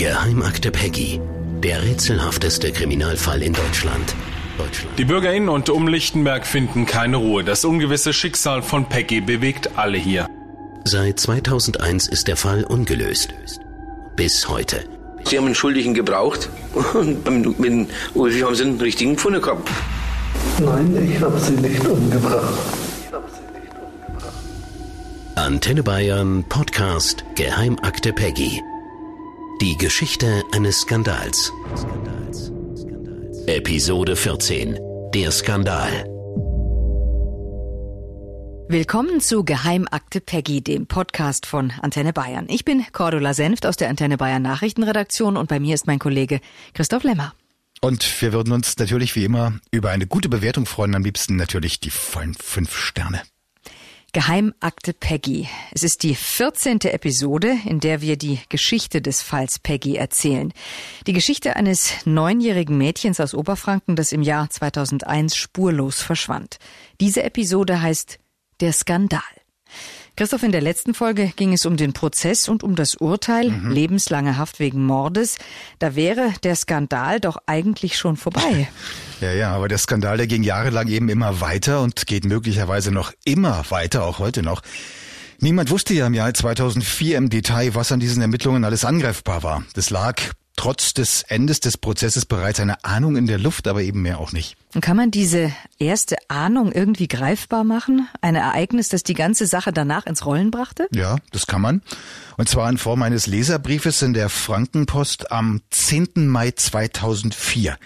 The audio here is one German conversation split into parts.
Geheimakte Peggy. Der rätselhafteste Kriminalfall in Deutschland. Deutschland. Die BürgerInnen und um Lichtenberg finden keine Ruhe. Das ungewisse Schicksal von Peggy bewegt alle hier. Seit 2001 ist der Fall ungelöst. Bis heute. Sie haben einen Schuldigen gebraucht und mit Ulfi haben sie einen richtigen gefunden gehabt. Nein, ich habe sie nicht umgebracht. Antenne Bayern Podcast Geheimakte Peggy. Die Geschichte eines Skandals. Episode 14. Der Skandal. Willkommen zu Geheimakte Peggy, dem Podcast von Antenne Bayern. Ich bin Cordula Senft aus der Antenne Bayern Nachrichtenredaktion und bei mir ist mein Kollege Christoph Lemmer. Und wir würden uns natürlich wie immer über eine gute Bewertung freuen, am liebsten natürlich die vollen fünf Sterne. Geheimakte Peggy. Es ist die 14. Episode, in der wir die Geschichte des Falls Peggy erzählen. Die Geschichte eines neunjährigen Mädchens aus Oberfranken, das im Jahr 2001 spurlos verschwand. Diese Episode heißt Der Skandal. Christoph, in der letzten Folge ging es um den Prozess und um das Urteil, mhm. lebenslange Haft wegen Mordes. Da wäre der Skandal doch eigentlich schon vorbei. Ja, ja, aber der Skandal, der ging jahrelang eben immer weiter und geht möglicherweise noch immer weiter, auch heute noch. Niemand wusste ja im Jahr 2004 im Detail, was an diesen Ermittlungen alles angreifbar war. Das lag trotz des Endes des Prozesses bereits eine Ahnung in der Luft, aber eben mehr auch nicht. Und kann man diese erste Ahnung irgendwie greifbar machen? Ein Ereignis, das die ganze Sache danach ins Rollen brachte? Ja, das kann man. Und zwar in Form eines Leserbriefes in der Frankenpost am 10. Mai 2004.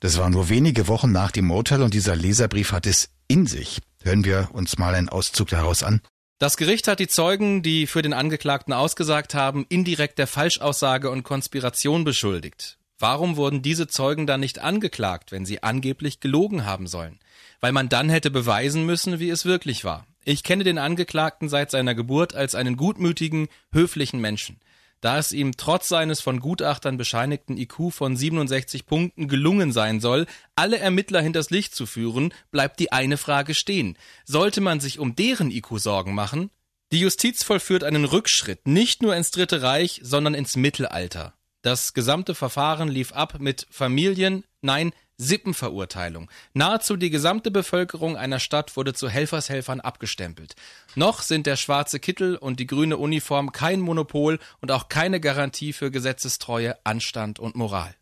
Das war nur wenige Wochen nach dem Urteil und dieser Leserbrief hat es in sich. Hören wir uns mal einen Auszug daraus an. Das Gericht hat die Zeugen, die für den Angeklagten ausgesagt haben, indirekt der Falschaussage und Konspiration beschuldigt. Warum wurden diese Zeugen dann nicht angeklagt, wenn sie angeblich gelogen haben sollen? Weil man dann hätte beweisen müssen, wie es wirklich war. Ich kenne den Angeklagten seit seiner Geburt als einen gutmütigen, höflichen Menschen. Da es ihm trotz seines von Gutachtern bescheinigten IQ von 67 Punkten gelungen sein soll, alle Ermittler hinters Licht zu führen, bleibt die eine Frage stehen. Sollte man sich um deren IQ Sorgen machen? Die Justiz vollführt einen Rückschritt nicht nur ins Dritte Reich, sondern ins Mittelalter. Das gesamte Verfahren lief ab mit Familien, nein, Sippenverurteilung. Nahezu die gesamte Bevölkerung einer Stadt wurde zu Helfershelfern abgestempelt. Noch sind der schwarze Kittel und die grüne Uniform kein Monopol und auch keine Garantie für Gesetzestreue, Anstand und Moral.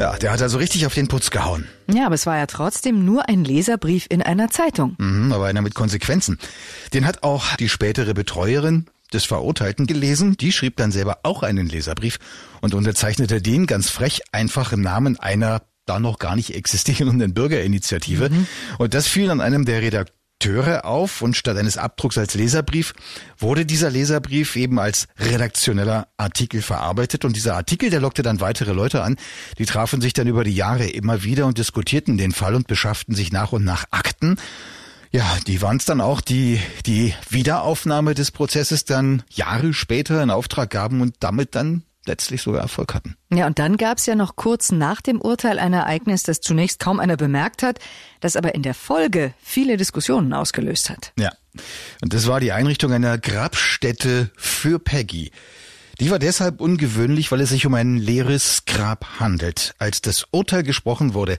Ja, der hat also richtig auf den Putz gehauen. Ja, aber es war ja trotzdem nur ein Leserbrief in einer Zeitung. Mhm, aber einer mit Konsequenzen. Den hat auch die spätere Betreuerin des Verurteilten gelesen. Die schrieb dann selber auch einen Leserbrief und unterzeichnete den ganz frech einfach im Namen einer da noch gar nicht existierenden Bürgerinitiative. Mhm. Und das fiel an einem der Redakteure Redakteure auf und statt eines Abdrucks als Leserbrief wurde dieser Leserbrief eben als redaktioneller Artikel verarbeitet und dieser Artikel, der lockte dann weitere Leute an, die trafen sich dann über die Jahre immer wieder und diskutierten den Fall und beschafften sich nach und nach Akten. Ja, die waren es dann auch, die die Wiederaufnahme des Prozesses dann Jahre später in Auftrag gaben und damit dann letztlich sogar Erfolg hatten. Ja, und dann gab es ja noch kurz nach dem Urteil ein Ereignis, das zunächst kaum einer bemerkt hat, das aber in der Folge viele Diskussionen ausgelöst hat. Ja, und das war die Einrichtung einer Grabstätte für Peggy. Die war deshalb ungewöhnlich, weil es sich um ein leeres Grab handelt. Als das Urteil gesprochen wurde,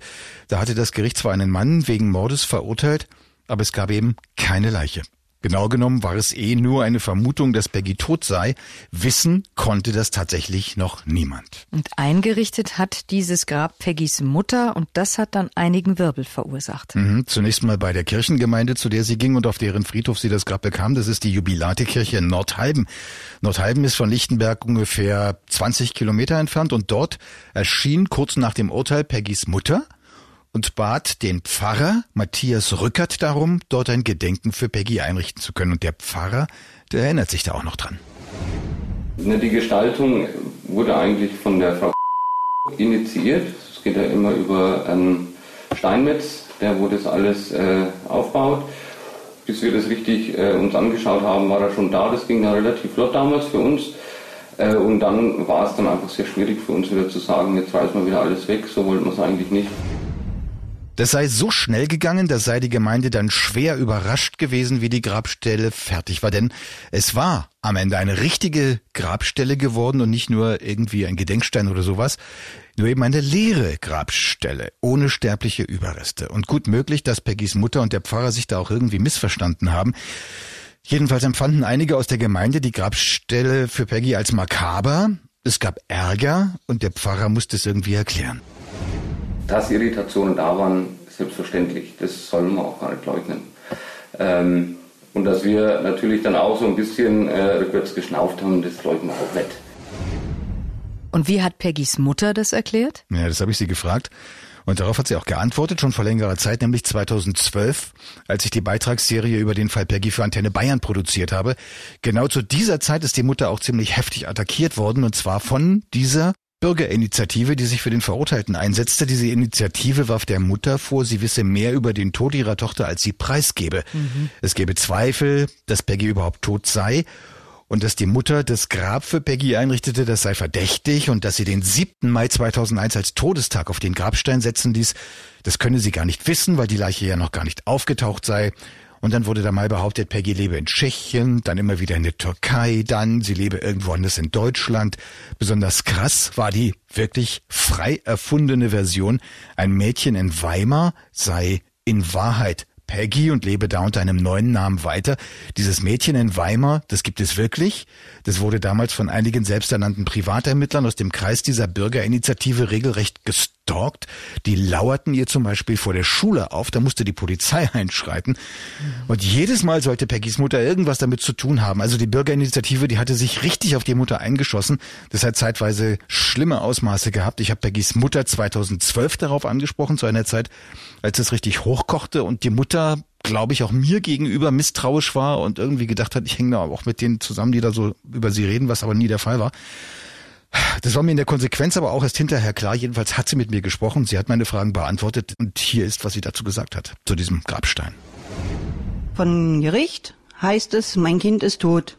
da hatte das Gericht zwar einen Mann wegen Mordes verurteilt, aber es gab eben keine Leiche. Genau genommen war es eh nur eine Vermutung, dass Peggy tot sei. Wissen konnte das tatsächlich noch niemand. Und eingerichtet hat dieses Grab Peggys Mutter und das hat dann einigen Wirbel verursacht. Mhm, zunächst mal bei der Kirchengemeinde, zu der sie ging und auf deren Friedhof sie das Grab bekam. Das ist die Jubilatekirche in Nordhalben. Nordhalben ist von Lichtenberg ungefähr 20 Kilometer entfernt und dort erschien kurz nach dem Urteil Peggys Mutter und bat den Pfarrer Matthias Rückert darum, dort ein Gedenken für Peggy einrichten zu können. Und der Pfarrer, der erinnert sich da auch noch dran. Die Gestaltung wurde eigentlich von der Frau initiiert. Es geht ja immer über ähm, Steinmetz, der wo das alles äh, aufbaut. Bis wir das richtig äh, uns angeschaut haben, war er schon da. Das ging ja relativ flott damals für uns. Äh, und dann war es dann einfach sehr schwierig für uns wieder zu sagen, jetzt reißen wir wieder alles weg. So wollten wir es eigentlich nicht. Das sei so schnell gegangen, dass sei die Gemeinde dann schwer überrascht gewesen, wie die Grabstelle fertig war. Denn es war am Ende eine richtige Grabstelle geworden und nicht nur irgendwie ein Gedenkstein oder sowas. Nur eben eine leere Grabstelle, ohne sterbliche Überreste. Und gut möglich, dass Peggys Mutter und der Pfarrer sich da auch irgendwie missverstanden haben. Jedenfalls empfanden einige aus der Gemeinde die Grabstelle für Peggy als makaber. Es gab Ärger und der Pfarrer musste es irgendwie erklären. Dass Irritationen da waren, selbstverständlich. Das soll man auch gar nicht leugnen. Ähm, und dass wir natürlich dann auch so ein bisschen äh, rückwärts geschnauft haben, das leugnen wir auch nicht. Und wie hat Peggys Mutter das erklärt? Ja, das habe ich sie gefragt. Und darauf hat sie auch geantwortet, schon vor längerer Zeit, nämlich 2012, als ich die Beitragsserie über den Fall Peggy für Antenne Bayern produziert habe. Genau zu dieser Zeit ist die Mutter auch ziemlich heftig attackiert worden, und zwar von dieser Bürgerinitiative, die sich für den Verurteilten einsetzte. Diese Initiative warf der Mutter vor, sie wisse mehr über den Tod ihrer Tochter, als sie preisgebe. Mhm. Es gebe Zweifel, dass Peggy überhaupt tot sei und dass die Mutter das Grab für Peggy einrichtete, das sei verdächtig und dass sie den 7. Mai 2001 als Todestag auf den Grabstein setzen ließ, das könne sie gar nicht wissen, weil die Leiche ja noch gar nicht aufgetaucht sei. Und dann wurde da mal behauptet, Peggy lebe in Tschechien, dann immer wieder in der Türkei, dann sie lebe irgendwo anders in Deutschland. Besonders krass war die wirklich frei erfundene Version. Ein Mädchen in Weimar sei in Wahrheit Peggy und lebe da unter einem neuen Namen weiter. Dieses Mädchen in Weimar, das gibt es wirklich. Das wurde damals von einigen selbsternannten Privatermittlern aus dem Kreis dieser Bürgerinitiative regelrecht gestalkt. Die lauerten ihr zum Beispiel vor der Schule auf, da musste die Polizei einschreiten. Und jedes Mal sollte Peggys Mutter irgendwas damit zu tun haben. Also die Bürgerinitiative, die hatte sich richtig auf die Mutter eingeschossen. Das hat zeitweise schlimme Ausmaße gehabt. Ich habe Peggys Mutter 2012 darauf angesprochen, zu einer Zeit, als es richtig hochkochte und die Mutter, glaube ich, auch mir gegenüber misstrauisch war und irgendwie gedacht hat, ich hänge da auch mit denen zusammen, die da so über sie reden, was aber nie der Fall war. Das war mir in der Konsequenz aber auch erst hinterher klar. Jedenfalls hat sie mit mir gesprochen, sie hat meine Fragen beantwortet und hier ist, was sie dazu gesagt hat, zu diesem Grabstein. Von Gericht heißt es, mein Kind ist tot.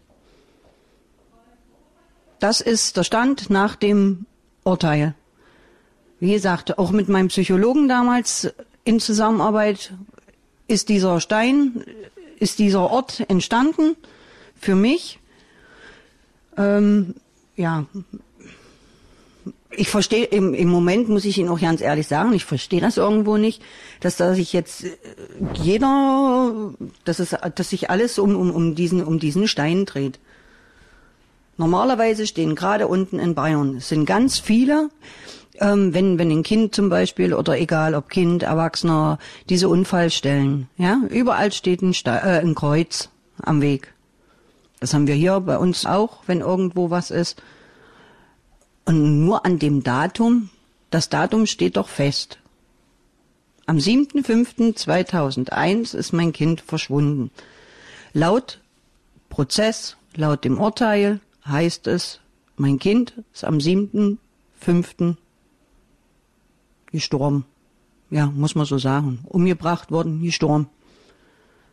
Das ist der Stand nach dem Urteil. Wie gesagt, auch mit meinem Psychologen damals in Zusammenarbeit ist dieser Stein, ist dieser Ort entstanden für mich. Ähm, ja, ich verstehe im, im Moment muss ich Ihnen auch ganz ehrlich sagen, ich verstehe das irgendwo nicht, dass da sich jetzt äh, jeder, dass es, dass sich alles um, um, um diesen um diesen Stein dreht. Normalerweise stehen gerade unten in Bayern es sind ganz viele ähm, wenn, wenn ein Kind zum Beispiel oder egal ob Kind, Erwachsener, diese Unfallstellen, ja, überall steht ein, Ste äh, ein Kreuz am Weg. Das haben wir hier bei uns auch, wenn irgendwo was ist. Und nur an dem Datum, das Datum steht doch fest. Am 7.5.2001 ist mein Kind verschwunden. Laut Prozess, laut dem Urteil heißt es, mein Kind ist am 7.5 gestorben. Ja, muss man so sagen. Umgebracht worden, gestorben.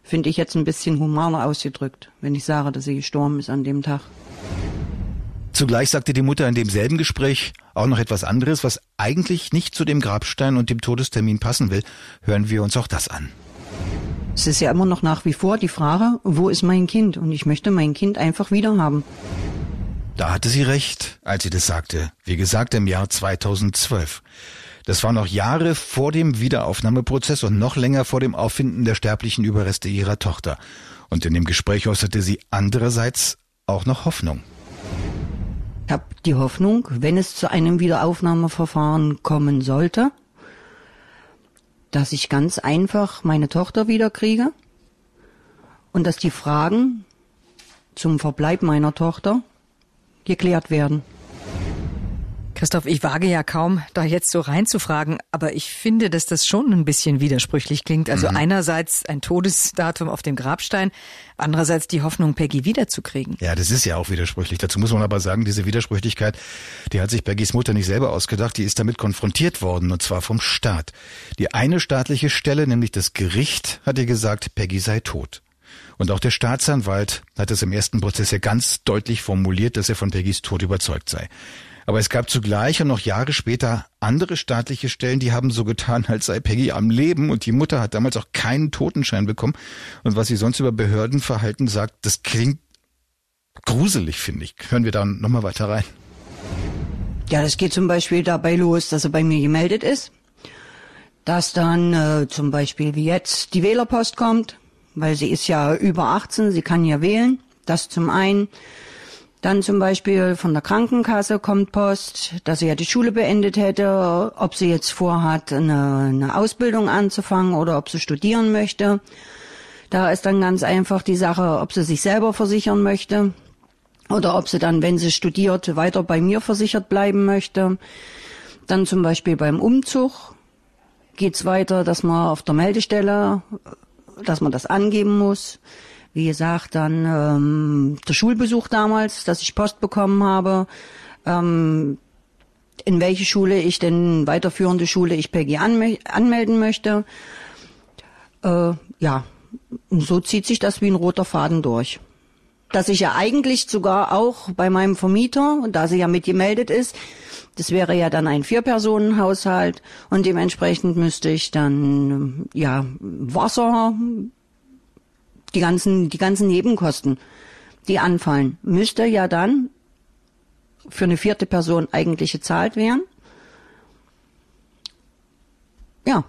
Finde ich jetzt ein bisschen humaner ausgedrückt, wenn ich sage, dass sie gestorben ist an dem Tag. Zugleich sagte die Mutter in demselben Gespräch auch noch etwas anderes, was eigentlich nicht zu dem Grabstein und dem Todestermin passen will. Hören wir uns auch das an. Es ist ja immer noch nach wie vor die Frage, wo ist mein Kind? Und ich möchte mein Kind einfach wieder haben. Da hatte sie recht, als sie das sagte. Wie gesagt, im Jahr 2012. Das war noch Jahre vor dem Wiederaufnahmeprozess und noch länger vor dem Auffinden der sterblichen Überreste ihrer Tochter. Und in dem Gespräch äußerte sie andererseits auch noch Hoffnung. Ich habe die Hoffnung, wenn es zu einem Wiederaufnahmeverfahren kommen sollte, dass ich ganz einfach meine Tochter wiederkriege und dass die Fragen zum Verbleib meiner Tochter geklärt werden. Christoph, ich wage ja kaum, da jetzt so reinzufragen, aber ich finde, dass das schon ein bisschen widersprüchlich klingt. Also mhm. einerseits ein Todesdatum auf dem Grabstein, andererseits die Hoffnung, Peggy wiederzukriegen. Ja, das ist ja auch widersprüchlich. Dazu muss man aber sagen, diese Widersprüchlichkeit, die hat sich Peggys Mutter nicht selber ausgedacht, die ist damit konfrontiert worden, und zwar vom Staat. Die eine staatliche Stelle, nämlich das Gericht, hat ihr gesagt, Peggy sei tot. Und auch der Staatsanwalt hat es im ersten Prozess ja ganz deutlich formuliert, dass er von Peggys Tod überzeugt sei. Aber es gab zugleich und noch Jahre später andere staatliche Stellen, die haben so getan, als sei Peggy am Leben und die Mutter hat damals auch keinen Totenschein bekommen. Und was sie sonst über Behördenverhalten sagt, das klingt gruselig, finde ich. Hören wir da nochmal weiter rein. Ja, das geht zum Beispiel dabei los, dass er bei mir gemeldet ist. Dass dann äh, zum Beispiel wie jetzt die Wählerpost kommt, weil sie ist ja über 18, sie kann ja wählen. Das zum einen. Dann zum Beispiel von der Krankenkasse kommt Post, dass sie ja die Schule beendet hätte, ob sie jetzt vorhat, eine, eine Ausbildung anzufangen oder ob sie studieren möchte. Da ist dann ganz einfach die Sache, ob sie sich selber versichern möchte oder ob sie dann, wenn sie studiert, weiter bei mir versichert bleiben möchte. Dann zum Beispiel beim Umzug geht's weiter, dass man auf der Meldestelle, dass man das angeben muss. Wie gesagt, dann ähm, der Schulbesuch damals, dass ich Post bekommen habe, ähm, in welche Schule ich denn weiterführende Schule ich Peggy anme anmelden möchte. Äh, ja, und so zieht sich das wie ein roter Faden durch. Dass ich ja eigentlich sogar auch bei meinem Vermieter, da sie ja mitgemeldet ist, das wäre ja dann ein Vier-Personen-Haushalt und dementsprechend müsste ich dann ja Wasser, die ganzen, die ganzen Nebenkosten, die anfallen, müsste ja dann für eine vierte Person eigentlich gezahlt werden. Ja.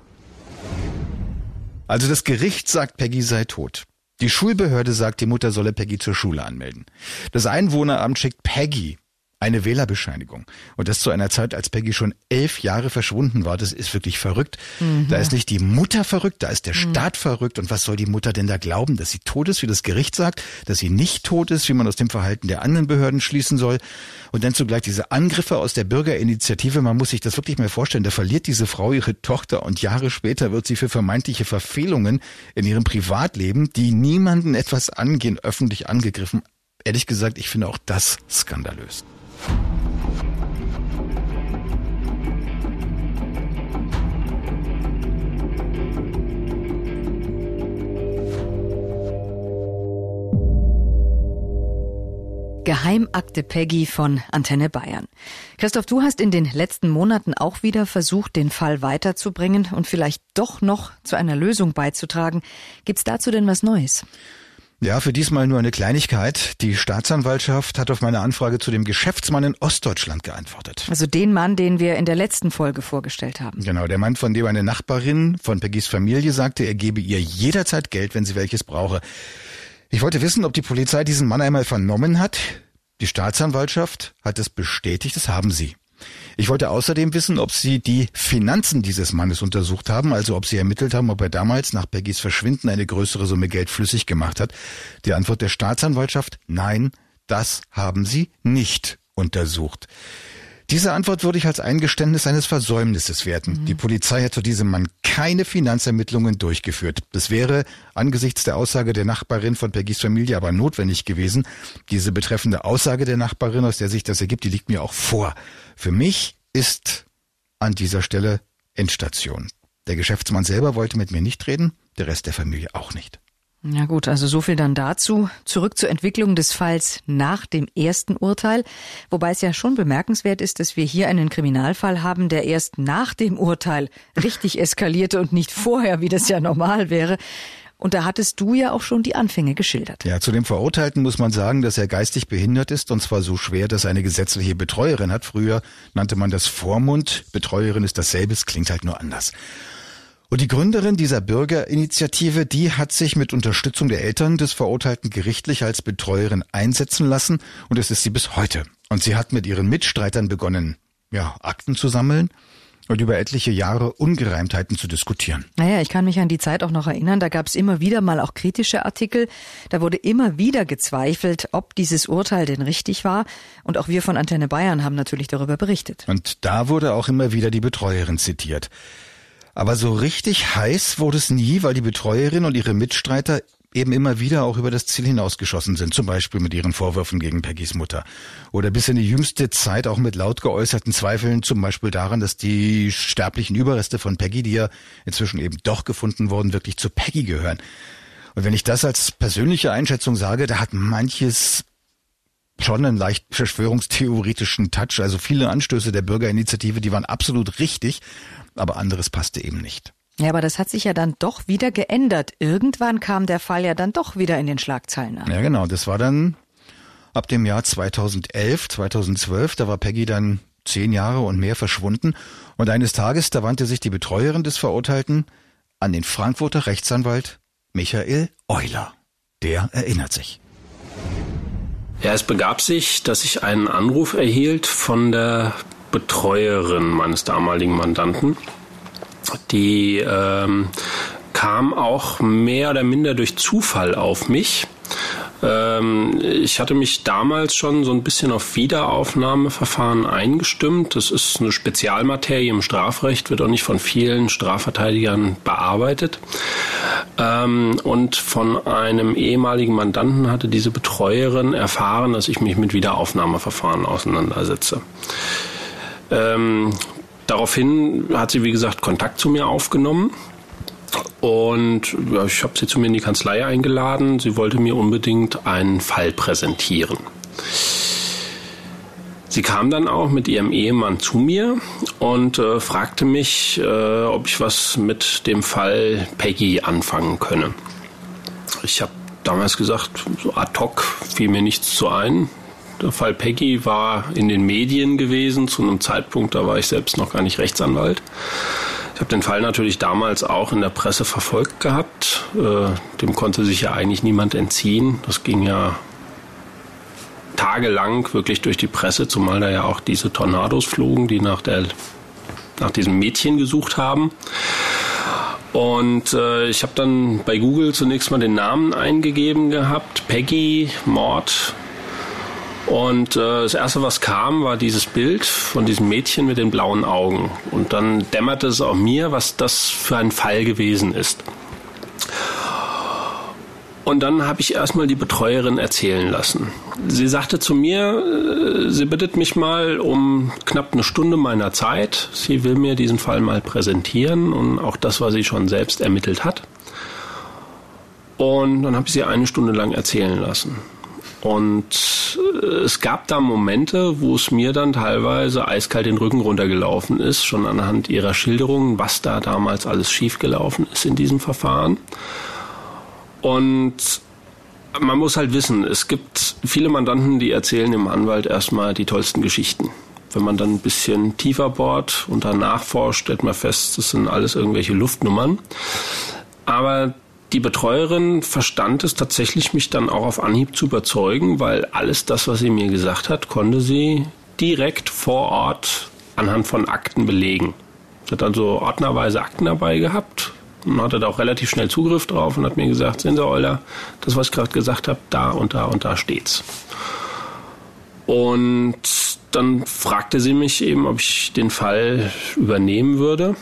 Also das Gericht sagt, Peggy sei tot. Die Schulbehörde sagt, die Mutter solle Peggy zur Schule anmelden. Das Einwohneramt schickt Peggy eine Wählerbescheinigung. Und das zu einer Zeit, als Peggy schon elf Jahre verschwunden war. Das ist wirklich verrückt. Mhm. Da ist nicht die Mutter verrückt, da ist der mhm. Staat verrückt. Und was soll die Mutter denn da glauben? Dass sie tot ist, wie das Gericht sagt, dass sie nicht tot ist, wie man aus dem Verhalten der anderen Behörden schließen soll. Und dann zugleich diese Angriffe aus der Bürgerinitiative. Man muss sich das wirklich mal vorstellen. Da verliert diese Frau ihre Tochter und Jahre später wird sie für vermeintliche Verfehlungen in ihrem Privatleben, die niemanden etwas angehen, öffentlich angegriffen. Ehrlich gesagt, ich finde auch das skandalös. Geheimakte Peggy von Antenne Bayern. Christoph, du hast in den letzten Monaten auch wieder versucht, den Fall weiterzubringen und vielleicht doch noch zu einer Lösung beizutragen. Gibt's dazu denn was Neues? Ja, für diesmal nur eine Kleinigkeit. Die Staatsanwaltschaft hat auf meine Anfrage zu dem Geschäftsmann in Ostdeutschland geantwortet. Also den Mann, den wir in der letzten Folge vorgestellt haben. Genau, der Mann, von dem eine Nachbarin von Peggys Familie sagte, er gebe ihr jederzeit Geld, wenn sie welches brauche. Ich wollte wissen, ob die Polizei diesen Mann einmal vernommen hat. Die Staatsanwaltschaft hat es bestätigt, das haben sie. Ich wollte außerdem wissen, ob Sie die Finanzen dieses Mannes untersucht haben, also ob Sie ermittelt haben, ob er damals nach Peggys Verschwinden eine größere Summe Geld flüssig gemacht hat. Die Antwort der Staatsanwaltschaft, nein, das haben Sie nicht untersucht. Diese Antwort würde ich als Eingeständnis eines Versäumnisses werten. Mhm. Die Polizei hat zu diesem Mann keine Finanzermittlungen durchgeführt. Das wäre angesichts der Aussage der Nachbarin von Peggys Familie aber notwendig gewesen. Diese betreffende Aussage der Nachbarin, aus der sich das ergibt, die liegt mir auch vor. Für mich ist an dieser Stelle Endstation. Der Geschäftsmann selber wollte mit mir nicht reden, der Rest der Familie auch nicht. Ja gut, also so viel dann dazu. Zurück zur Entwicklung des Falls nach dem ersten Urteil. Wobei es ja schon bemerkenswert ist, dass wir hier einen Kriminalfall haben, der erst nach dem Urteil richtig eskalierte und nicht vorher, wie das ja normal wäre. Und da hattest du ja auch schon die Anfänge geschildert. Ja, zu dem Verurteilten muss man sagen, dass er geistig behindert ist und zwar so schwer, dass er eine gesetzliche Betreuerin hat. Früher nannte man das Vormund. Betreuerin ist dasselbe, es klingt halt nur anders. Und die Gründerin dieser Bürgerinitiative, die hat sich mit Unterstützung der Eltern des Verurteilten gerichtlich als Betreuerin einsetzen lassen und es ist sie bis heute. Und sie hat mit ihren Mitstreitern begonnen, ja, Akten zu sammeln und über etliche Jahre Ungereimtheiten zu diskutieren. Naja, ich kann mich an die Zeit auch noch erinnern, da gab es immer wieder mal auch kritische Artikel. Da wurde immer wieder gezweifelt, ob dieses Urteil denn richtig war. Und auch wir von Antenne Bayern haben natürlich darüber berichtet. Und da wurde auch immer wieder die Betreuerin zitiert. Aber so richtig heiß wurde es nie, weil die Betreuerin und ihre Mitstreiter eben immer wieder auch über das Ziel hinausgeschossen sind, zum Beispiel mit ihren Vorwürfen gegen Peggys Mutter. Oder bis in die jüngste Zeit auch mit laut geäußerten Zweifeln, zum Beispiel daran, dass die sterblichen Überreste von Peggy, die ja inzwischen eben doch gefunden wurden, wirklich zu Peggy gehören. Und wenn ich das als persönliche Einschätzung sage, da hat manches schon einen leicht verschwörungstheoretischen Touch. Also viele Anstöße der Bürgerinitiative, die waren absolut richtig, aber anderes passte eben nicht. Ja, aber das hat sich ja dann doch wieder geändert. Irgendwann kam der Fall ja dann doch wieder in den Schlagzeilen an. Ja, genau. Das war dann ab dem Jahr 2011, 2012. Da war Peggy dann zehn Jahre und mehr verschwunden. Und eines Tages, da wandte sich die Betreuerin des Verurteilten an den Frankfurter Rechtsanwalt Michael Euler. Der erinnert sich. Ja, es begab sich, dass ich einen Anruf erhielt von der Betreuerin meines damaligen Mandanten. Die ähm, kam auch mehr oder minder durch Zufall auf mich. Ähm, ich hatte mich damals schon so ein bisschen auf Wiederaufnahmeverfahren eingestimmt. Das ist eine Spezialmaterie im Strafrecht, wird auch nicht von vielen Strafverteidigern bearbeitet. Ähm, und von einem ehemaligen Mandanten hatte diese Betreuerin erfahren, dass ich mich mit Wiederaufnahmeverfahren auseinandersetze. Ähm, daraufhin hat sie, wie gesagt, Kontakt zu mir aufgenommen und ja, ich habe sie zu mir in die Kanzlei eingeladen. Sie wollte mir unbedingt einen Fall präsentieren. Sie kam dann auch mit ihrem Ehemann zu mir und äh, fragte mich, äh, ob ich was mit dem Fall Peggy anfangen könne. Ich habe damals gesagt, so ad hoc fiel mir nichts zu ein. Der Fall Peggy war in den Medien gewesen, zu einem Zeitpunkt, da war ich selbst noch gar nicht Rechtsanwalt. Ich habe den Fall natürlich damals auch in der Presse verfolgt gehabt. Äh, dem konnte sich ja eigentlich niemand entziehen. Das ging ja tagelang wirklich durch die Presse, zumal da ja auch diese Tornados flogen, die nach, der, nach diesem Mädchen gesucht haben. Und äh, ich habe dann bei Google zunächst mal den Namen eingegeben gehabt, Peggy, Mord, und äh, das erste, was kam, war dieses Bild von diesem Mädchen mit den blauen Augen. Und dann dämmerte es auch mir, was das für ein Fall gewesen ist. Und dann habe ich erstmal die Betreuerin erzählen lassen. Sie sagte zu mir, äh, sie bittet mich mal um knapp eine Stunde meiner Zeit. Sie will mir diesen Fall mal präsentieren und auch das, was sie schon selbst ermittelt hat. Und dann habe ich sie eine Stunde lang erzählen lassen. Und äh, es gab da Momente, wo es mir dann teilweise eiskalt den Rücken runtergelaufen ist, schon anhand ihrer Schilderungen, was da damals alles schiefgelaufen ist in diesem Verfahren. Und man muss halt wissen, es gibt viele Mandanten, die erzählen dem Anwalt erstmal die tollsten Geschichten. Wenn man dann ein bisschen tiefer bohrt und danach forscht, stellt man fest, das sind alles irgendwelche Luftnummern. Aber die Betreuerin verstand es tatsächlich, mich dann auch auf Anhieb zu überzeugen, weil alles das, was sie mir gesagt hat, konnte sie direkt vor Ort anhand von Akten belegen. Sie hat also ordnerweise Akten dabei gehabt und hatte da auch relativ schnell Zugriff drauf und hat mir gesagt, sehen Sie, Euler, das, was ich gerade gesagt habe, da und da und da steht's. Und dann fragte sie mich eben, ob ich den Fall übernehmen würde.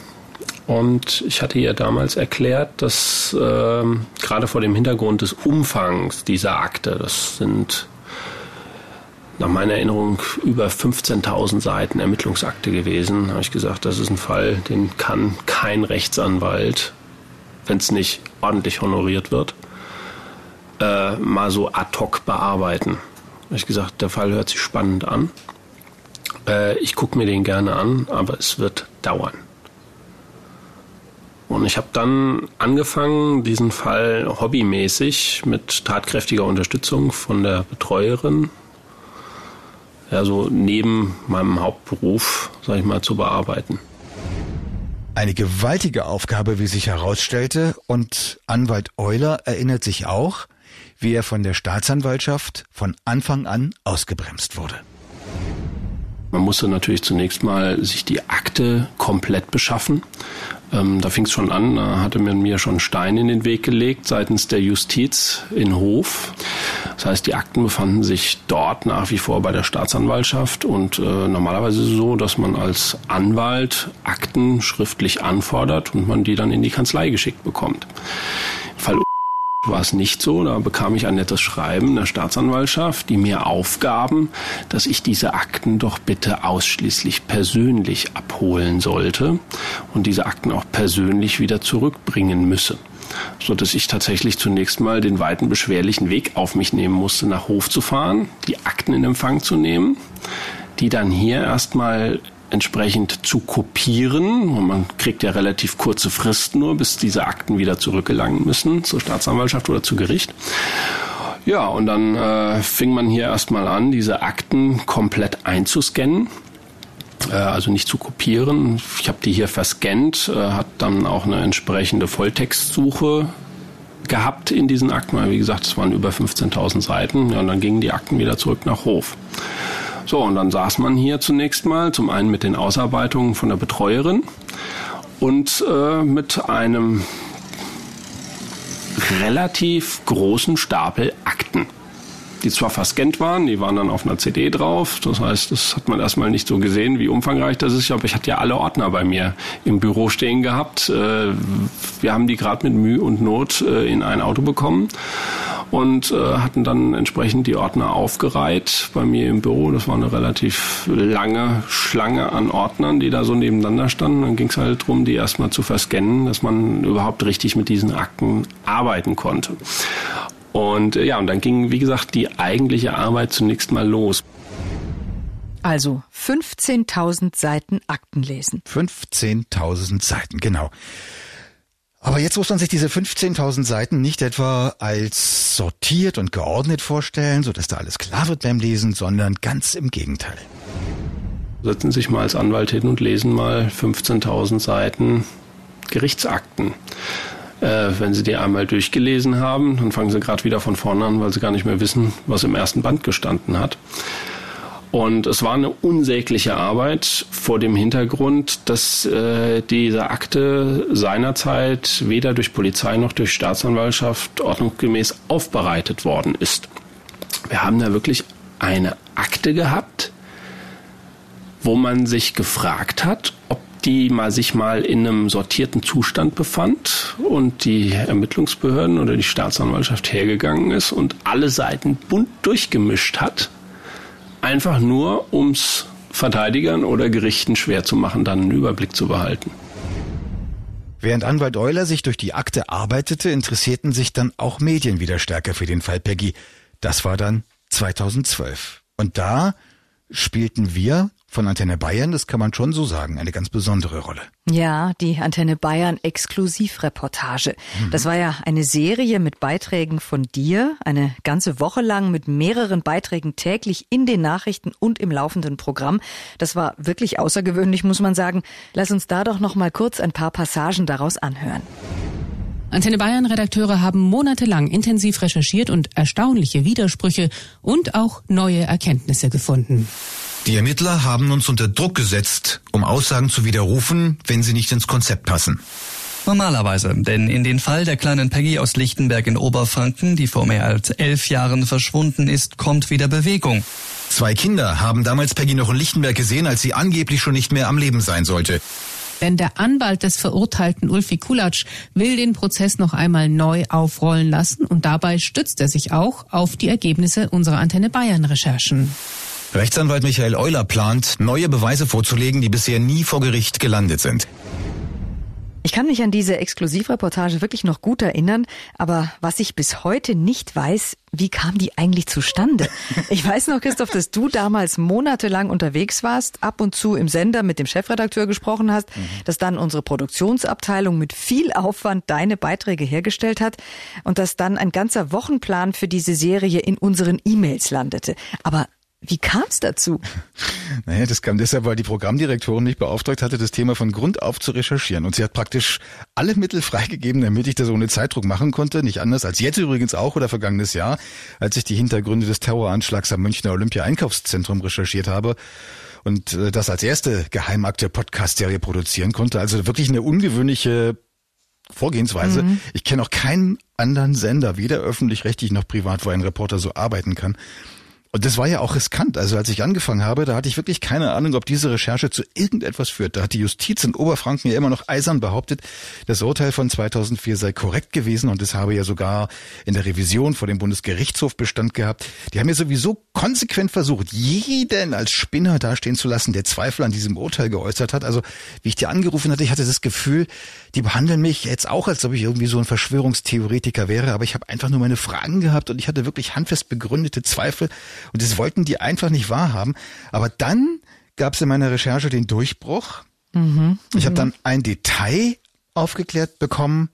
Und ich hatte ihr damals erklärt, dass äh, gerade vor dem Hintergrund des Umfangs dieser Akte, das sind nach meiner Erinnerung über 15.000 Seiten Ermittlungsakte gewesen, habe ich gesagt, das ist ein Fall, den kann kein Rechtsanwalt, wenn es nicht ordentlich honoriert wird, äh, mal so ad hoc bearbeiten. Habe ich gesagt, der Fall hört sich spannend an. Äh, ich gucke mir den gerne an, aber es wird dauern. Und ich habe dann angefangen, diesen Fall hobbymäßig mit tatkräftiger Unterstützung von der Betreuerin, ja, so neben meinem Hauptberuf, sag ich mal, zu bearbeiten. Eine gewaltige Aufgabe, wie sich herausstellte, und Anwalt Euler erinnert sich auch, wie er von der Staatsanwaltschaft von Anfang an ausgebremst wurde. Man musste natürlich zunächst mal sich die Akte komplett beschaffen. Ähm, da fing es schon an, da hatte man mir schon Stein in den Weg gelegt seitens der Justiz in Hof. Das heißt, die Akten befanden sich dort nach wie vor bei der Staatsanwaltschaft und äh, normalerweise so, dass man als Anwalt Akten schriftlich anfordert und man die dann in die Kanzlei geschickt bekommt. Fall war es nicht so. Da bekam ich ein nettes Schreiben der Staatsanwaltschaft, die mir aufgaben, dass ich diese Akten doch bitte ausschließlich persönlich abholen sollte und diese Akten auch persönlich wieder zurückbringen müsse. so dass ich tatsächlich zunächst mal den weiten beschwerlichen Weg auf mich nehmen musste, nach Hof zu fahren, die Akten in Empfang zu nehmen, die dann hier erstmal entsprechend zu kopieren. Man kriegt ja relativ kurze Fristen nur, bis diese Akten wieder zurückgelangen müssen zur Staatsanwaltschaft oder zu Gericht. Ja, und dann äh, fing man hier erstmal an, diese Akten komplett einzuscannen äh, also nicht zu kopieren. Ich habe die hier verscannt, äh, hat dann auch eine entsprechende Volltextsuche gehabt in diesen Akten, wie gesagt, es waren über 15.000 Seiten. Ja, und dann gingen die Akten wieder zurück nach Hof. So, und dann saß man hier zunächst mal, zum einen mit den Ausarbeitungen von der Betreuerin und äh, mit einem relativ großen Stapel Akten die zwar verscannt waren, die waren dann auf einer CD drauf. Das heißt, das hat man erstmal nicht so gesehen, wie umfangreich das ist. Aber ich hatte ja alle Ordner bei mir im Büro stehen gehabt. Äh, wir haben die gerade mit Mühe und Not äh, in ein Auto bekommen und äh, hatten dann entsprechend die Ordner aufgereiht bei mir im Büro. Das war eine relativ lange Schlange an Ordnern, die da so nebeneinander standen. Dann ging es halt darum, die erstmal zu verscannen, dass man überhaupt richtig mit diesen Akten arbeiten konnte. Und äh, ja, und dann ging, wie gesagt, die eigentliche Arbeit zunächst mal los. Also 15.000 Seiten Akten lesen. 15.000 Seiten, genau. Aber jetzt muss man sich diese 15.000 Seiten nicht etwa als sortiert und geordnet vorstellen, so dass da alles klar wird beim Lesen, sondern ganz im Gegenteil. Setzen Sie sich mal als Anwalt hin und lesen mal 15.000 Seiten Gerichtsakten. Äh, wenn Sie die einmal durchgelesen haben, dann fangen Sie gerade wieder von vorne an, weil Sie gar nicht mehr wissen, was im ersten Band gestanden hat. Und es war eine unsägliche Arbeit vor dem Hintergrund, dass äh, diese Akte seinerzeit weder durch Polizei noch durch Staatsanwaltschaft ordnungsgemäß aufbereitet worden ist. Wir haben da wirklich eine Akte gehabt, wo man sich gefragt hat, ob die mal sich mal in einem sortierten Zustand befand und die Ermittlungsbehörden oder die Staatsanwaltschaft hergegangen ist und alle Seiten bunt durchgemischt hat, einfach nur ums Verteidigern oder Gerichten schwer zu machen, dann einen Überblick zu behalten. Während Anwalt Euler sich durch die Akte arbeitete, interessierten sich dann auch Medien wieder stärker für den Fall Peggy. Das war dann 2012. Und da spielten wir von Antenne Bayern, das kann man schon so sagen, eine ganz besondere Rolle. Ja, die Antenne Bayern Exklusivreportage. Mhm. Das war ja eine Serie mit Beiträgen von dir, eine ganze Woche lang mit mehreren Beiträgen täglich in den Nachrichten und im laufenden Programm. Das war wirklich außergewöhnlich, muss man sagen. Lass uns da doch noch mal kurz ein paar Passagen daraus anhören. Antenne Bayern Redakteure haben monatelang intensiv recherchiert und erstaunliche Widersprüche und auch neue Erkenntnisse gefunden. Die Ermittler haben uns unter Druck gesetzt, um Aussagen zu widerrufen, wenn sie nicht ins Konzept passen. Normalerweise, denn in den Fall der kleinen Peggy aus Lichtenberg in Oberfranken, die vor mehr als elf Jahren verschwunden ist, kommt wieder Bewegung. Zwei Kinder haben damals Peggy noch in Lichtenberg gesehen, als sie angeblich schon nicht mehr am Leben sein sollte. Denn der Anwalt des Verurteilten Ulfi Kulatsch will den Prozess noch einmal neu aufrollen lassen und dabei stützt er sich auch auf die Ergebnisse unserer Antenne Bayern Recherchen. Rechtsanwalt Michael Euler plant, neue Beweise vorzulegen, die bisher nie vor Gericht gelandet sind. Ich kann mich an diese Exklusivreportage wirklich noch gut erinnern, aber was ich bis heute nicht weiß, wie kam die eigentlich zustande? Ich weiß noch, Christoph, dass du damals monatelang unterwegs warst, ab und zu im Sender mit dem Chefredakteur gesprochen hast, mhm. dass dann unsere Produktionsabteilung mit viel Aufwand deine Beiträge hergestellt hat und dass dann ein ganzer Wochenplan für diese Serie in unseren E-Mails landete. Aber wie kam es dazu? Naja, das kam deshalb, weil die Programmdirektorin mich beauftragt hatte, das Thema von Grund auf zu recherchieren. Und sie hat praktisch alle Mittel freigegeben, damit ich das ohne Zeitdruck machen konnte. Nicht anders als jetzt übrigens auch oder vergangenes Jahr, als ich die Hintergründe des Terroranschlags am Münchner Olympia-Einkaufszentrum recherchiert habe und äh, das als erste Geheimakte Podcast-Serie produzieren konnte. Also wirklich eine ungewöhnliche Vorgehensweise. Mhm. Ich kenne auch keinen anderen Sender, weder öffentlich-rechtlich noch privat, wo ein Reporter so arbeiten kann. Und das war ja auch riskant. Also als ich angefangen habe, da hatte ich wirklich keine Ahnung, ob diese Recherche zu irgendetwas führt. Da hat die Justiz in Oberfranken ja immer noch eisern behauptet, das Urteil von 2004 sei korrekt gewesen und es habe ja sogar in der Revision vor dem Bundesgerichtshof Bestand gehabt. Die haben ja sowieso konsequent versucht, jeden als Spinner dastehen zu lassen, der Zweifel an diesem Urteil geäußert hat. Also wie ich dir angerufen hatte, ich hatte das Gefühl, die behandeln mich jetzt auch, als ob ich irgendwie so ein Verschwörungstheoretiker wäre, aber ich habe einfach nur meine Fragen gehabt und ich hatte wirklich handfest begründete Zweifel und das wollten die einfach nicht wahrhaben. Aber dann gab es in meiner Recherche den Durchbruch. Mhm, ich habe mhm. dann ein Detail aufgeklärt bekommen.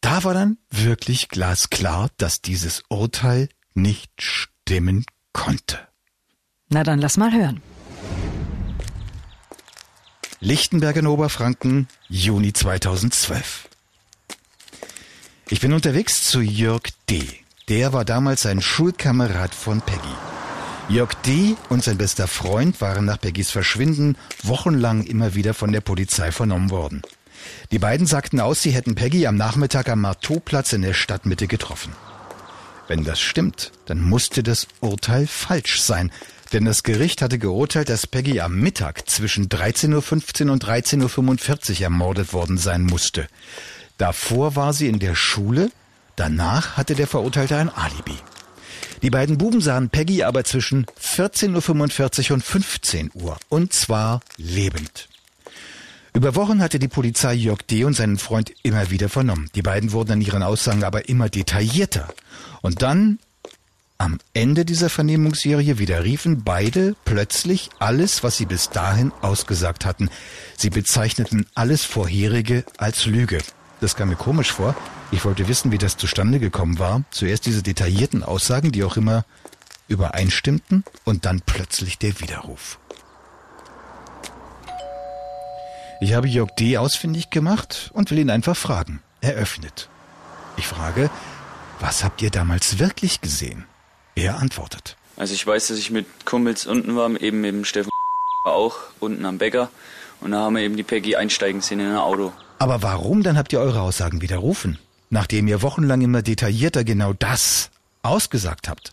Da war dann wirklich glasklar, dass dieses Urteil nicht stimmen konnte. Na dann lass mal hören. Lichtenberg in Oberfranken, Juni 2012. Ich bin unterwegs zu Jörg D. Der war damals ein Schulkamerad von Peggy. Jörg D. und sein bester Freund waren nach Peggys Verschwinden wochenlang immer wieder von der Polizei vernommen worden. Die beiden sagten aus, sie hätten Peggy am Nachmittag am Marteauplatz in der Stadtmitte getroffen. Wenn das stimmt, dann musste das Urteil falsch sein, denn das Gericht hatte geurteilt, dass Peggy am Mittag zwischen 13.15 Uhr und 13.45 Uhr ermordet worden sein musste. Davor war sie in der Schule, Danach hatte der Verurteilte ein Alibi. Die beiden Buben sahen Peggy aber zwischen 14.45 Uhr und 15 Uhr, und zwar lebend. Über Wochen hatte die Polizei Jörg D. und seinen Freund immer wieder vernommen. Die beiden wurden an ihren Aussagen aber immer detaillierter. Und dann, am Ende dieser Vernehmungsserie, widerriefen beide plötzlich alles, was sie bis dahin ausgesagt hatten. Sie bezeichneten alles Vorherige als Lüge. Das kam mir komisch vor, ich wollte wissen, wie das zustande gekommen war. Zuerst diese detaillierten Aussagen, die auch immer übereinstimmten, und dann plötzlich der Widerruf. Ich habe Jörg D. ausfindig gemacht und will ihn einfach fragen. Er öffnet. Ich frage, was habt ihr damals wirklich gesehen? Er antwortet. Also ich weiß, dass ich mit Kumpels unten war, eben mit dem Steffen auch, unten am Bäcker. Und da haben wir eben die Peggy einsteigen sehen in ein Auto. Aber warum dann habt ihr eure Aussagen widerrufen? nachdem ihr wochenlang immer detaillierter genau das ausgesagt habt.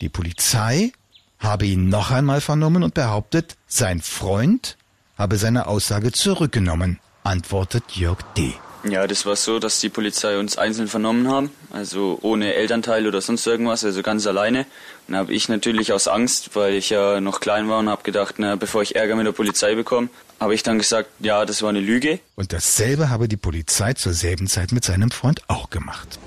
Die Polizei habe ihn noch einmal vernommen und behauptet, sein Freund habe seine Aussage zurückgenommen, antwortet Jörg D. Ja, das war so, dass die Polizei uns einzeln vernommen haben, also ohne Elternteil oder sonst irgendwas, also ganz alleine. Und habe ich natürlich aus Angst, weil ich ja noch klein war und habe gedacht, na, bevor ich Ärger mit der Polizei bekomme, habe ich dann gesagt, ja, das war eine Lüge. Und dasselbe habe die Polizei zur selben Zeit mit seinem Freund auch gemacht.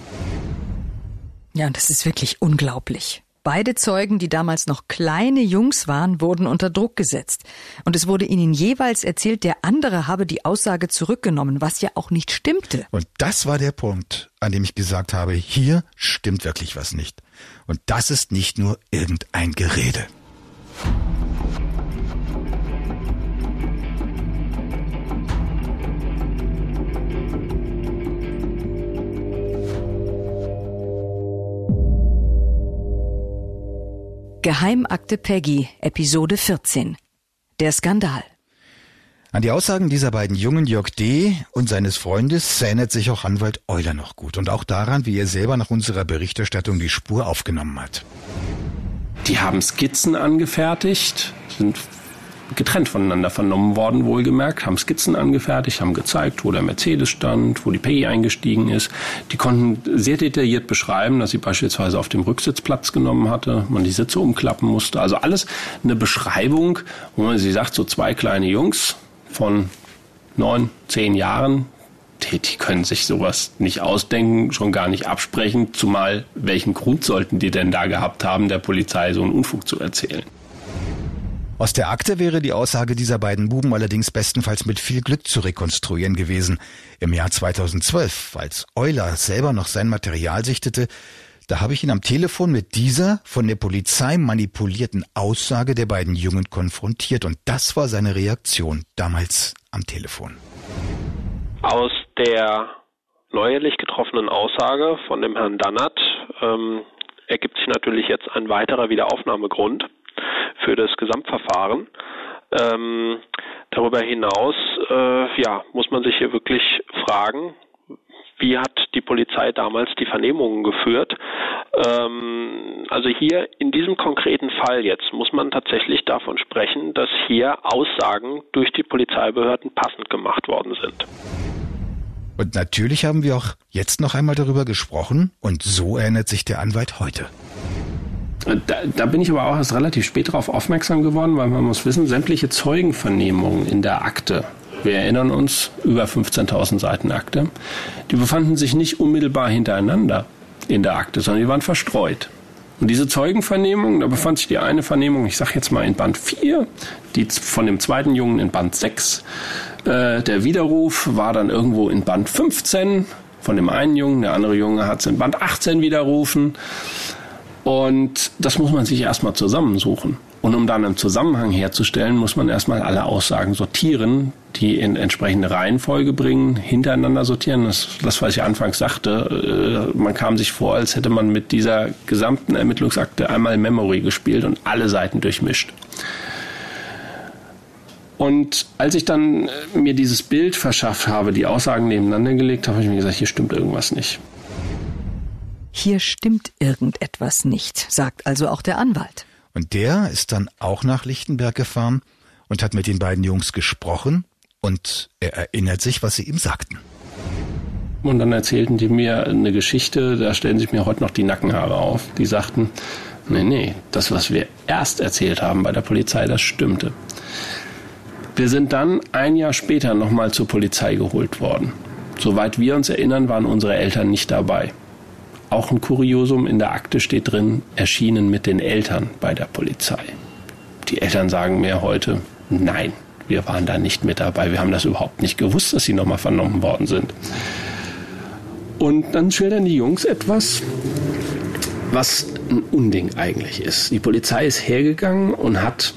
Ja, das ist wirklich unglaublich. Beide Zeugen, die damals noch kleine Jungs waren, wurden unter Druck gesetzt. Und es wurde ihnen jeweils erzählt, der andere habe die Aussage zurückgenommen, was ja auch nicht stimmte. Und das war der Punkt, an dem ich gesagt habe, hier stimmt wirklich was nicht. Und das ist nicht nur irgendein Gerede. Geheimakte Peggy, Episode 14. Der Skandal. An die Aussagen dieser beiden Jungen, Jörg D. und seines Freundes, erinnert sich auch Anwalt Euler noch gut und auch daran, wie er selber nach unserer Berichterstattung die Spur aufgenommen hat. Die haben Skizzen angefertigt, sind getrennt voneinander vernommen worden, wohlgemerkt, haben Skizzen angefertigt, haben gezeigt, wo der Mercedes stand, wo die Peggy eingestiegen ist. Die konnten sehr detailliert beschreiben, dass sie beispielsweise auf dem Rücksitz Platz genommen hatte, man die Sitze umklappen musste. Also alles eine Beschreibung, wo man sie sagt, so zwei kleine Jungs von neun, zehn Jahren, die, können sich sowas nicht ausdenken, schon gar nicht absprechen, zumal welchen Grund sollten die denn da gehabt haben, der Polizei so einen Unfug zu erzählen. Aus der Akte wäre die Aussage dieser beiden Buben allerdings bestenfalls mit viel Glück zu rekonstruieren gewesen. Im Jahr 2012, als Euler selber noch sein Material sichtete, da habe ich ihn am Telefon mit dieser von der Polizei manipulierten Aussage der beiden Jungen konfrontiert und das war seine Reaktion damals am Telefon. Aus der neuerlich getroffenen Aussage von dem Herrn Dannert ähm, ergibt sich natürlich jetzt ein weiterer Wiederaufnahmegrund für das Gesamtverfahren. Ähm, darüber hinaus äh, ja, muss man sich hier wirklich fragen, wie hat die Polizei damals die Vernehmungen geführt. Ähm, also hier in diesem konkreten Fall jetzt muss man tatsächlich davon sprechen, dass hier Aussagen durch die Polizeibehörden passend gemacht worden sind. Und natürlich haben wir auch jetzt noch einmal darüber gesprochen und so erinnert sich der Anwalt heute. Da, da, bin ich aber auch erst relativ spät darauf aufmerksam geworden, weil man muss wissen, sämtliche Zeugenvernehmungen in der Akte, wir erinnern uns, über 15.000 Seiten Akte, die befanden sich nicht unmittelbar hintereinander in der Akte, sondern die waren verstreut. Und diese Zeugenvernehmung, da befand sich die eine Vernehmung, ich sage jetzt mal in Band 4, die von dem zweiten Jungen in Band 6. Äh, der Widerruf war dann irgendwo in Band 15 von dem einen Jungen, der andere Junge hat es in Band 18 widerrufen. Und das muss man sich erstmal zusammensuchen. Und um dann einen Zusammenhang herzustellen, muss man erstmal alle Aussagen sortieren, die in entsprechende Reihenfolge bringen, hintereinander sortieren. Das, das was ich anfangs sagte, äh, man kam sich vor, als hätte man mit dieser gesamten Ermittlungsakte einmal Memory gespielt und alle Seiten durchmischt. Und als ich dann äh, mir dieses Bild verschafft habe, die Aussagen nebeneinander gelegt habe, habe ich mir gesagt, hier stimmt irgendwas nicht. Hier stimmt irgendetwas nicht, sagt also auch der Anwalt. Und der ist dann auch nach Lichtenberg gefahren und hat mit den beiden Jungs gesprochen und er erinnert sich, was sie ihm sagten. Und dann erzählten die mir eine Geschichte, da stellen sich mir heute noch die Nackenhaare auf. Die sagten, nee, nee, das, was wir erst erzählt haben bei der Polizei, das stimmte. Wir sind dann ein Jahr später nochmal zur Polizei geholt worden. Soweit wir uns erinnern, waren unsere Eltern nicht dabei. Auch ein Kuriosum in der Akte steht drin, erschienen mit den Eltern bei der Polizei. Die Eltern sagen mir heute, nein, wir waren da nicht mit dabei. Wir haben das überhaupt nicht gewusst, dass sie nochmal vernommen worden sind. Und dann schildern die Jungs etwas, was ein Unding eigentlich ist. Die Polizei ist hergegangen und hat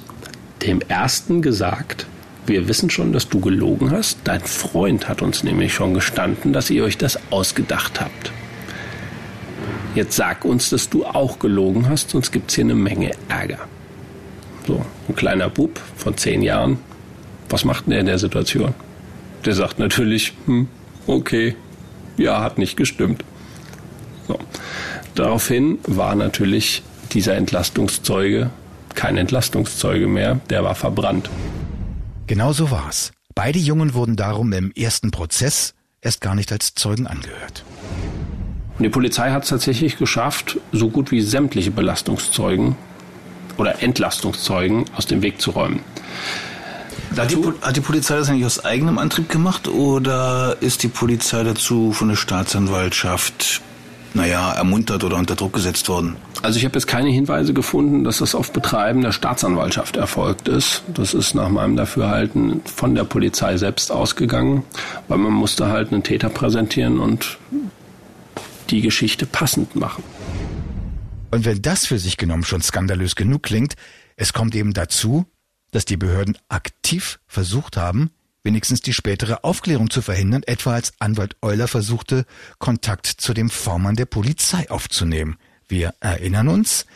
dem Ersten gesagt, wir wissen schon, dass du gelogen hast. Dein Freund hat uns nämlich schon gestanden, dass ihr euch das ausgedacht habt. Jetzt sag uns, dass du auch gelogen hast, sonst gibt's hier eine Menge Ärger. So, ein kleiner Bub von zehn Jahren, was macht denn der in der Situation? Der sagt natürlich, hm, okay, ja, hat nicht gestimmt. So. Daraufhin war natürlich dieser Entlastungszeuge kein Entlastungszeuge mehr, der war verbrannt. Genau so war's. Beide Jungen wurden darum im ersten Prozess erst gar nicht als Zeugen angehört. Und die Polizei hat es tatsächlich geschafft, so gut wie sämtliche Belastungszeugen oder Entlastungszeugen aus dem Weg zu räumen. Hat die, hat die, Polizei das eigentlich aus eigenem Antrieb gemacht oder ist die Polizei dazu von der Staatsanwaltschaft, naja, ermuntert oder unter Druck gesetzt worden? Also ich habe jetzt keine Hinweise gefunden, dass das auf Betreiben der Staatsanwaltschaft erfolgt ist. Das ist nach meinem Dafürhalten von der Polizei selbst ausgegangen, weil man musste halt einen Täter präsentieren und die Geschichte passend machen. Und wenn das für sich genommen schon skandalös genug klingt, es kommt eben dazu, dass die Behörden aktiv versucht haben, wenigstens die spätere Aufklärung zu verhindern, etwa als Anwalt Euler versuchte, Kontakt zu dem Vormann der Polizei aufzunehmen. Wir erinnern uns,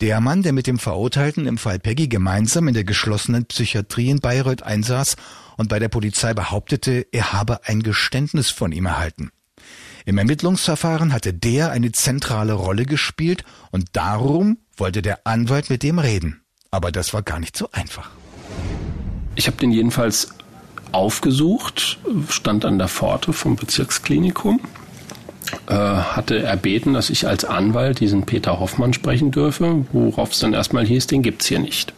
der Mann, der mit dem Verurteilten im Fall Peggy gemeinsam in der geschlossenen Psychiatrie in Bayreuth einsaß und bei der Polizei behauptete, er habe ein Geständnis von ihm erhalten. Im Ermittlungsverfahren hatte der eine zentrale Rolle gespielt und darum wollte der Anwalt mit dem reden. Aber das war gar nicht so einfach. Ich habe den jedenfalls aufgesucht, stand an der Pforte vom Bezirksklinikum, äh, hatte erbeten, dass ich als Anwalt diesen Peter Hoffmann sprechen dürfe, worauf es dann erstmal hieß, den gibt's hier nicht.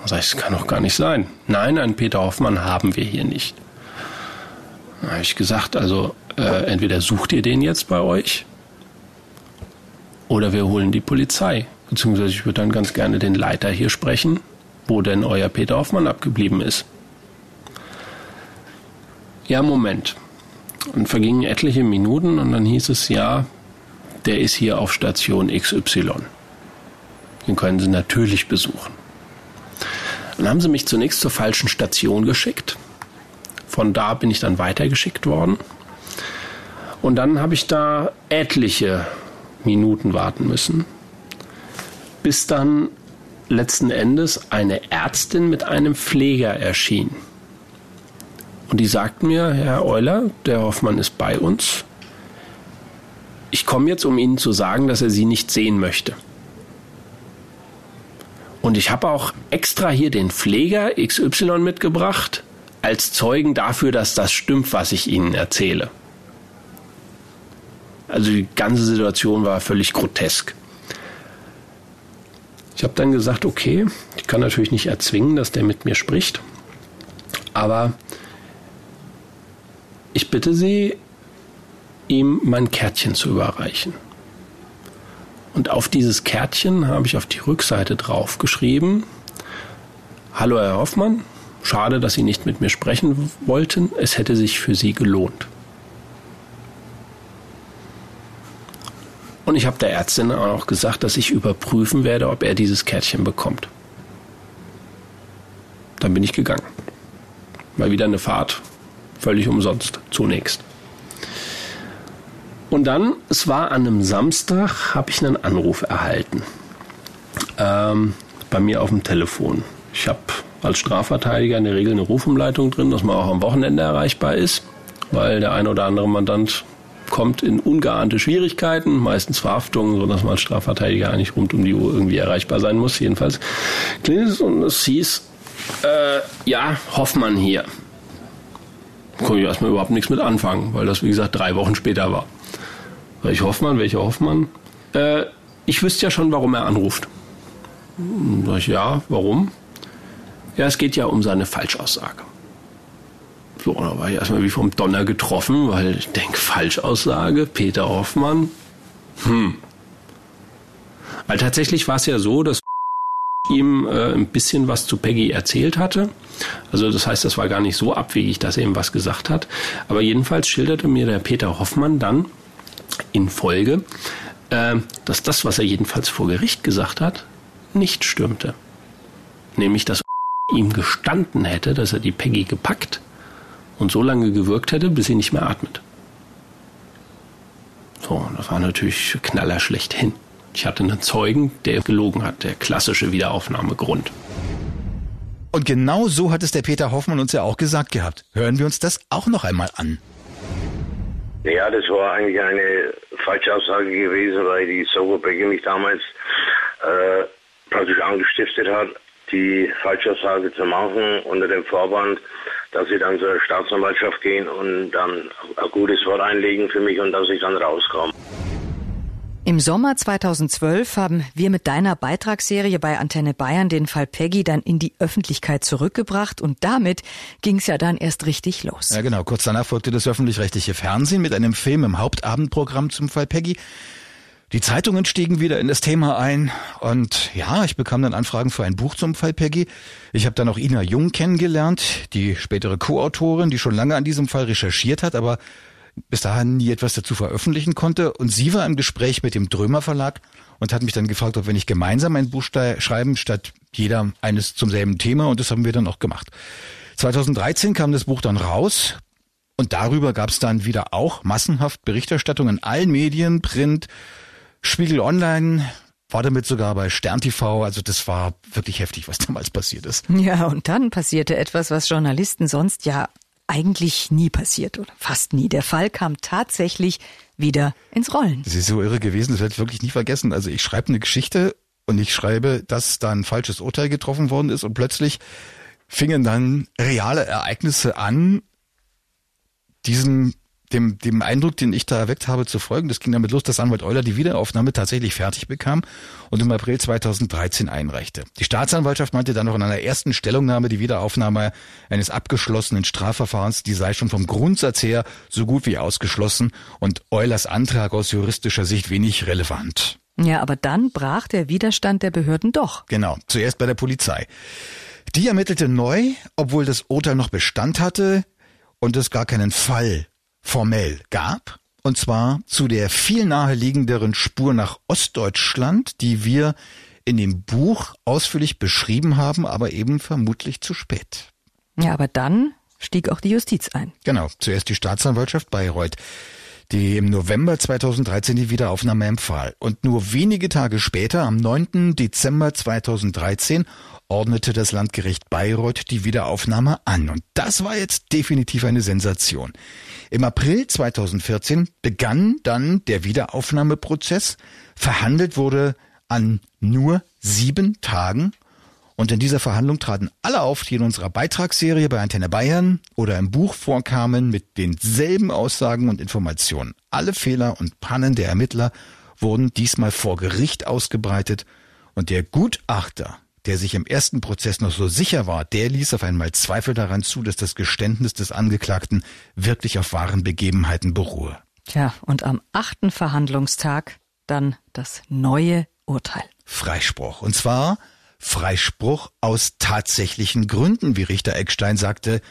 Da sag ich, das kann doch gar nicht sein. Nein, einen Peter Hoffmann haben wir hier nicht. Da habe ich gesagt, also äh, entweder sucht ihr den jetzt bei euch oder wir holen die Polizei. Beziehungsweise ich würde dann ganz gerne den Leiter hier sprechen, wo denn euer Peter Hoffmann abgeblieben ist. Ja, Moment. Und vergingen etliche Minuten und dann hieß es ja, der ist hier auf Station XY. Den können Sie natürlich besuchen. Dann haben sie mich zunächst zur falschen Station geschickt. Von da bin ich dann weitergeschickt worden. Und dann habe ich da etliche Minuten warten müssen, bis dann letzten Endes eine Ärztin mit einem Pfleger erschien. Und die sagten mir, Herr Euler, der Hoffmann ist bei uns. Ich komme jetzt, um Ihnen zu sagen, dass er Sie nicht sehen möchte. Und ich habe auch extra hier den Pfleger XY mitgebracht, als Zeugen dafür, dass das stimmt, was ich Ihnen erzähle. Also die ganze Situation war völlig grotesk. Ich habe dann gesagt, okay, ich kann natürlich nicht erzwingen, dass der mit mir spricht, aber ich bitte Sie, ihm mein Kärtchen zu überreichen. Und auf dieses Kärtchen habe ich auf die Rückseite drauf geschrieben, Hallo Herr Hoffmann, schade, dass Sie nicht mit mir sprechen wollten, es hätte sich für Sie gelohnt. Und ich habe der Ärztin auch gesagt, dass ich überprüfen werde, ob er dieses Kärtchen bekommt. Dann bin ich gegangen. Mal wieder eine Fahrt, völlig umsonst, zunächst. Und dann, es war an einem Samstag, habe ich einen Anruf erhalten. Ähm, bei mir auf dem Telefon. Ich habe als Strafverteidiger in der Regel eine Rufumleitung drin, dass man auch am Wochenende erreichbar ist, weil der ein oder andere Mandant kommt in ungeahnte Schwierigkeiten, meistens Verhaftungen, sodass man als Strafverteidiger eigentlich rund um die Uhr irgendwie erreichbar sein muss. Jedenfalls klingelt es und es hieß, äh, ja, Hoffmann hier. Konnte ich erstmal überhaupt nichts mit anfangen, weil das, wie gesagt, drei Wochen später war. Welcher Hoffmann? Welcher Hoffmann? Äh, ich wüsste ja schon, warum er anruft. Sag ich, ja, warum? Ja, es geht ja um seine Falschaussage. So, da war ich erstmal wie vom Donner getroffen, weil ich denke, Falschaussage, Peter Hoffmann. Hm. Weil tatsächlich war es ja so, dass ihm äh, ein bisschen was zu Peggy erzählt hatte. Also das heißt, das war gar nicht so abwegig, dass er ihm was gesagt hat. Aber jedenfalls schilderte mir der Peter Hoffmann dann in Folge, äh, dass das, was er jedenfalls vor Gericht gesagt hat, nicht stimmte. Nämlich, dass ihm gestanden hätte, dass er die Peggy gepackt und so lange gewirkt hätte, bis sie nicht mehr atmet. So, das war natürlich Knaller schlechthin. Ich hatte einen Zeugen, der gelogen hat, der klassische Wiederaufnahmegrund. Und genau so hat es der Peter Hoffmann uns ja auch gesagt gehabt. Hören wir uns das auch noch einmal an. Ja, das war eigentlich eine Falschaussage gewesen, weil die Soberbecke mich damals äh, praktisch angestiftet hat, die Falschaussage zu machen unter dem Vorwand, dass sie dann zur Staatsanwaltschaft gehen und dann ein gutes Wort einlegen für mich und dass ich dann rauskomme. Im Sommer 2012 haben wir mit deiner Beitragsserie bei Antenne Bayern den Fall Peggy dann in die Öffentlichkeit zurückgebracht und damit ging es ja dann erst richtig los. Ja genau, kurz danach folgte das öffentlich-rechtliche Fernsehen mit einem Film im Hauptabendprogramm zum Fall Peggy. Die Zeitungen stiegen wieder in das Thema ein und ja, ich bekam dann Anfragen für ein Buch zum Fall Peggy. Ich habe dann auch Ina Jung kennengelernt, die spätere Co-Autorin, die schon lange an diesem Fall recherchiert hat, aber bis dahin nie etwas dazu veröffentlichen konnte. Und sie war im Gespräch mit dem Drömer Verlag und hat mich dann gefragt, ob wir nicht gemeinsam ein Buch schreiben, statt jeder eines zum selben Thema. Und das haben wir dann auch gemacht. 2013 kam das Buch dann raus. Und darüber gab es dann wieder auch massenhaft Berichterstattung in allen Medien, Print, Spiegel Online, war damit sogar bei Stern TV. Also das war wirklich heftig, was damals passiert ist. Ja, und dann passierte etwas, was Journalisten sonst ja eigentlich nie passiert oder fast nie. Der Fall kam tatsächlich wieder ins Rollen. Das ist so irre gewesen, das werde ich wirklich nie vergessen. Also ich schreibe eine Geschichte und ich schreibe, dass da ein falsches Urteil getroffen worden ist und plötzlich fingen dann reale Ereignisse an, diesen dem, dem Eindruck, den ich da erweckt habe, zu folgen. Das ging damit los, dass Anwalt Euler die Wiederaufnahme tatsächlich fertig bekam und im April 2013 einreichte. Die Staatsanwaltschaft meinte dann noch in einer ersten Stellungnahme, die Wiederaufnahme eines abgeschlossenen Strafverfahrens, die sei schon vom Grundsatz her so gut wie ausgeschlossen und Eulers Antrag aus juristischer Sicht wenig relevant. Ja, aber dann brach der Widerstand der Behörden doch. Genau, zuerst bei der Polizei. Die ermittelte neu, obwohl das Urteil noch Bestand hatte und es gar keinen Fall formell gab, und zwar zu der viel naheliegenderen Spur nach Ostdeutschland, die wir in dem Buch ausführlich beschrieben haben, aber eben vermutlich zu spät. Ja, aber dann stieg auch die Justiz ein. Genau, zuerst die Staatsanwaltschaft Bayreuth. Die im November 2013 die Wiederaufnahme empfahl. Und nur wenige Tage später, am 9. Dezember 2013, ordnete das Landgericht Bayreuth die Wiederaufnahme an. Und das war jetzt definitiv eine Sensation. Im April 2014 begann dann der Wiederaufnahmeprozess. Verhandelt wurde an nur sieben Tagen und in dieser Verhandlung traten alle auf, die in unserer Beitragsserie bei Antenne Bayern oder im Buch vorkamen, mit denselben Aussagen und Informationen. Alle Fehler und Pannen der Ermittler wurden diesmal vor Gericht ausgebreitet und der Gutachter, der sich im ersten Prozess noch so sicher war, der ließ auf einmal Zweifel daran zu, dass das Geständnis des Angeklagten wirklich auf wahren Begebenheiten beruhe. Tja, und am achten Verhandlungstag dann das neue Urteil. Freispruch. Und zwar Freispruch aus tatsächlichen Gründen, wie Richter Eckstein sagte,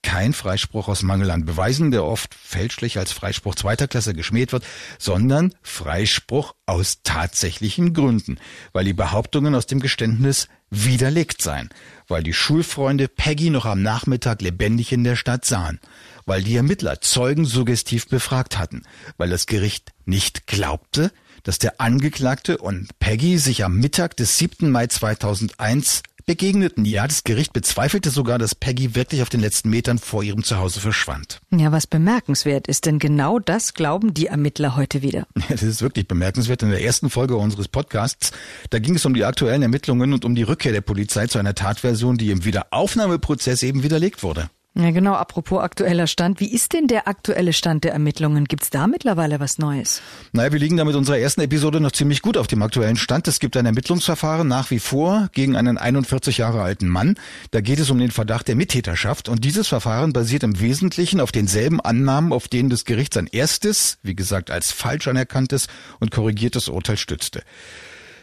kein Freispruch aus Mangel an Beweisen, der oft fälschlich als Freispruch zweiter Klasse geschmäht wird, sondern Freispruch aus tatsächlichen Gründen, weil die Behauptungen aus dem Geständnis widerlegt seien, weil die Schulfreunde Peggy noch am Nachmittag lebendig in der Stadt sahen, weil die Ermittler Zeugen suggestiv befragt hatten, weil das Gericht nicht glaubte, dass der Angeklagte und Peggy sich am Mittag des 7. Mai 2001 begegneten. Ja, das Gericht bezweifelte sogar, dass Peggy wirklich auf den letzten Metern vor ihrem Zuhause verschwand. Ja, was bemerkenswert ist, denn genau das glauben die Ermittler heute wieder. Ja, das ist wirklich bemerkenswert. In der ersten Folge unseres Podcasts, da ging es um die aktuellen Ermittlungen und um die Rückkehr der Polizei zu einer Tatversion, die im Wiederaufnahmeprozess eben widerlegt wurde. Ja, genau. Apropos aktueller Stand. Wie ist denn der aktuelle Stand der Ermittlungen? Gibt's da mittlerweile was Neues? Naja, wir liegen da mit unserer ersten Episode noch ziemlich gut auf dem aktuellen Stand. Es gibt ein Ermittlungsverfahren nach wie vor gegen einen 41 Jahre alten Mann. Da geht es um den Verdacht der Mittäterschaft. Und dieses Verfahren basiert im Wesentlichen auf denselben Annahmen, auf denen das Gericht sein erstes, wie gesagt, als falsch anerkanntes und korrigiertes Urteil stützte.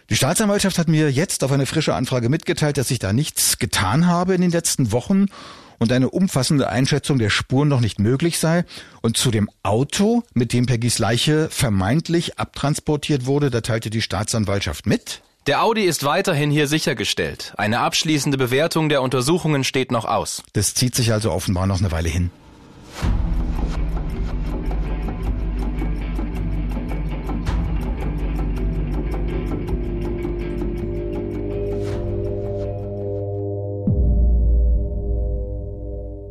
Die Staatsanwaltschaft hat mir jetzt auf eine frische Anfrage mitgeteilt, dass ich da nichts getan habe in den letzten Wochen und eine umfassende Einschätzung der Spuren noch nicht möglich sei. Und zu dem Auto, mit dem Peggys Leiche vermeintlich abtransportiert wurde, da teilte die Staatsanwaltschaft mit. Der Audi ist weiterhin hier sichergestellt. Eine abschließende Bewertung der Untersuchungen steht noch aus. Das zieht sich also offenbar noch eine Weile hin.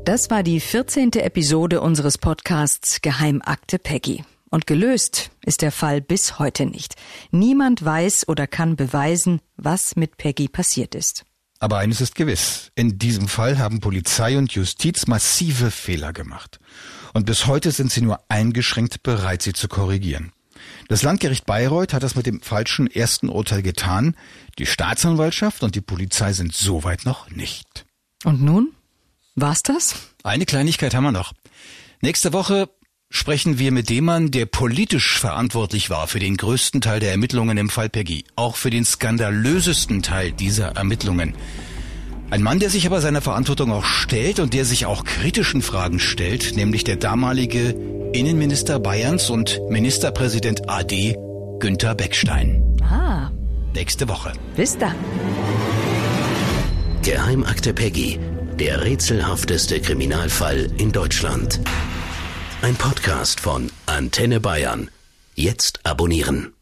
Das war die 14. Episode unseres Podcasts Geheimakte Peggy. Und gelöst ist der Fall bis heute nicht. Niemand weiß oder kann beweisen, was mit Peggy passiert ist. Aber eines ist gewiss. In diesem Fall haben Polizei und Justiz massive Fehler gemacht. Und bis heute sind sie nur eingeschränkt bereit, sie zu korrigieren. Das Landgericht Bayreuth hat das mit dem falschen ersten Urteil getan. Die Staatsanwaltschaft und die Polizei sind soweit noch nicht. Und nun? War's das? Eine Kleinigkeit haben wir noch. Nächste Woche sprechen wir mit dem Mann, der politisch verantwortlich war für den größten Teil der Ermittlungen im Fall Peggy, auch für den skandalösesten Teil dieser Ermittlungen. Ein Mann, der sich aber seiner Verantwortung auch stellt und der sich auch kritischen Fragen stellt, nämlich der damalige Innenminister Bayerns und Ministerpräsident AD Günther Beckstein. Ah. Nächste Woche. Bis dann. Geheimakte Peggy der rätselhafteste Kriminalfall in Deutschland. Ein Podcast von Antenne Bayern. Jetzt abonnieren.